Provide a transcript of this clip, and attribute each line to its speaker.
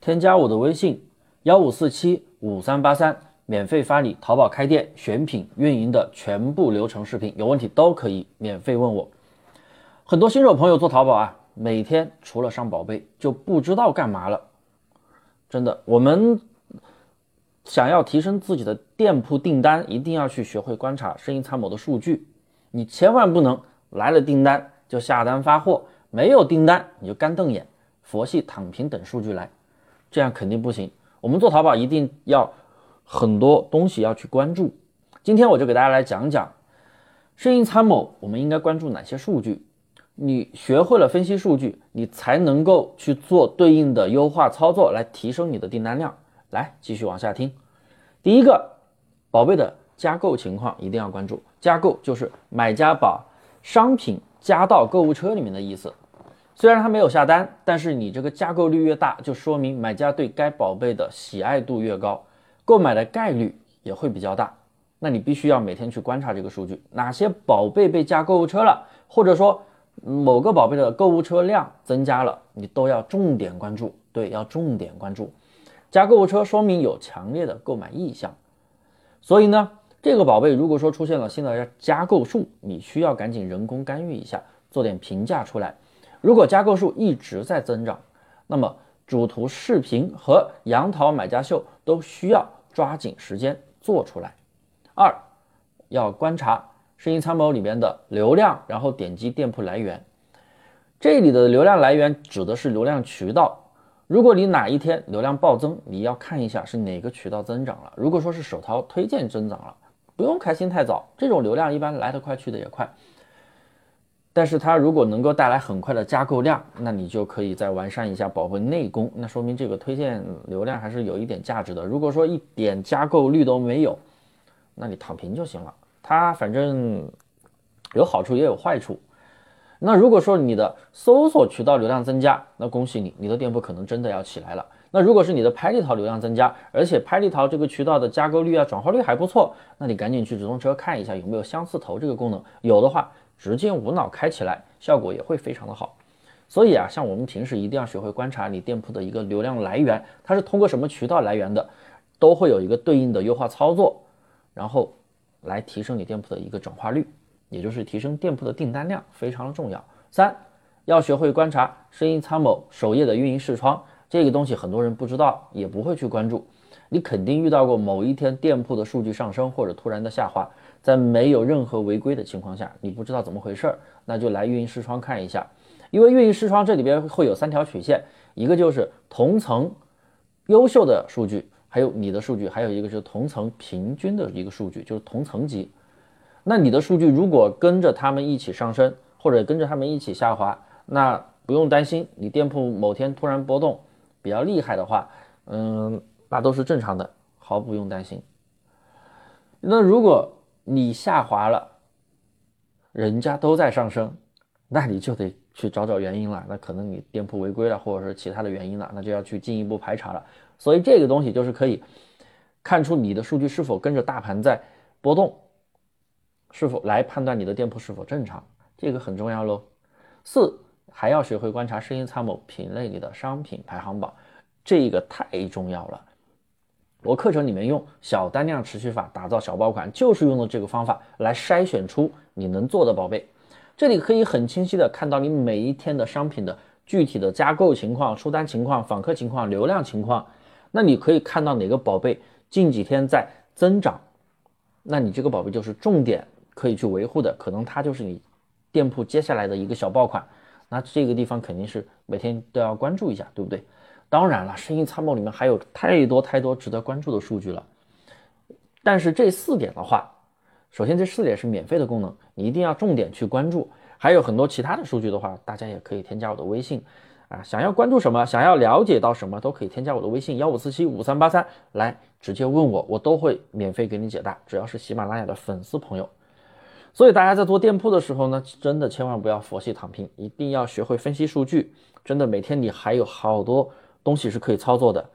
Speaker 1: 添加我的微信幺五四七五三八三，免费发你淘宝开店、选品、运营的全部流程视频，有问题都可以免费问我。很多新手朋友做淘宝啊，每天除了上宝贝就不知道干嘛了。真的，我们想要提升自己的店铺订单，一定要去学会观察生意参谋的数据。你千万不能来了订单就下单发货，没有订单你就干瞪眼、佛系躺平等数据来，这样肯定不行。我们做淘宝一定要很多东西要去关注。今天我就给大家来讲讲生意参谋，我们应该关注哪些数据。你学会了分析数据，你才能够去做对应的优化操作，来提升你的订单量。来，继续往下听。第一个，宝贝的加购情况一定要关注。加购就是买家把商品加到购物车里面的意思。虽然他没有下单，但是你这个加购率越大，就说明买家对该宝贝的喜爱度越高，购买的概率也会比较大。那你必须要每天去观察这个数据，哪些宝贝被加购物车了，或者说。某个宝贝的购物车量增加了，你都要重点关注。对，要重点关注。加购物车说明有强烈的购买意向，所以呢，这个宝贝如果说出现了新的加购数，你需要赶紧人工干预一下，做点评价出来。如果加购数一直在增长，那么主图视频和杨桃买家秀都需要抓紧时间做出来。二，要观察。生意参谋里面的流量，然后点击店铺来源，这里的流量来源指的是流量渠道。如果你哪一天流量暴增，你要看一下是哪个渠道增长了。如果说是手淘推荐增长了，不用开心太早，这种流量一般来得快去的也快。但是它如果能够带来很快的加购量，那你就可以再完善一下宝贝内功，那说明这个推荐流量还是有一点价值的。如果说一点加购率都没有，那你躺平就行了。它反正有好处也有坏处。那如果说你的搜索渠道流量增加，那恭喜你，你的店铺可能真的要起来了。那如果是你的拍立淘流量增加，而且拍立淘这个渠道的加购率啊、转化率还不错，那你赶紧去直通车看一下有没有相似投这个功能，有的话直接无脑开起来，效果也会非常的好。所以啊，像我们平时一定要学会观察你店铺的一个流量来源，它是通过什么渠道来源的，都会有一个对应的优化操作，然后。来提升你店铺的一个转化率，也就是提升店铺的订单量，非常的重要。三，要学会观察生意参谋首页的运营视窗，这个东西很多人不知道，也不会去关注。你肯定遇到过某一天店铺的数据上升或者突然的下滑，在没有任何违规的情况下，你不知道怎么回事儿，那就来运营视窗看一下。因为运营视窗这里边会有三条曲线，一个就是同层优秀的数据。还有你的数据，还有一个是同层平均的一个数据，就是同层级。那你的数据如果跟着他们一起上升，或者跟着他们一起下滑，那不用担心，你店铺某天突然波动比较厉害的话，嗯，那都是正常的，毫不用担心。那如果你下滑了，人家都在上升，那你就得去找找原因了。那可能你店铺违规了，或者是其他的原因了，那就要去进一步排查了。所以这个东西就是可以看出你的数据是否跟着大盘在波动，是否来判断你的店铺是否正常，这个很重要喽。四还要学会观察生意参谋品类里的商品排行榜，这个太重要了。我课程里面用小单量持续法打造小爆款，就是用的这个方法来筛选出你能做的宝贝。这里可以很清晰的看到你每一天的商品的具体的加购情况、出单情况、访客情况、流量情况。那你可以看到哪个宝贝近几天在增长，那你这个宝贝就是重点可以去维护的，可能它就是你店铺接下来的一个小爆款。那这个地方肯定是每天都要关注一下，对不对？当然了，生意参谋里面还有太多太多值得关注的数据了。但是这四点的话，首先这四点是免费的功能，你一定要重点去关注。还有很多其他的数据的话，大家也可以添加我的微信。啊，想要关注什么，想要了解到什么，都可以添加我的微信幺五四七五三八三来直接问我，我都会免费给你解答。只要是喜马拉雅的粉丝朋友，所以大家在做店铺的时候呢，真的千万不要佛系躺平，一定要学会分析数据。真的，每天你还有好多东西是可以操作的。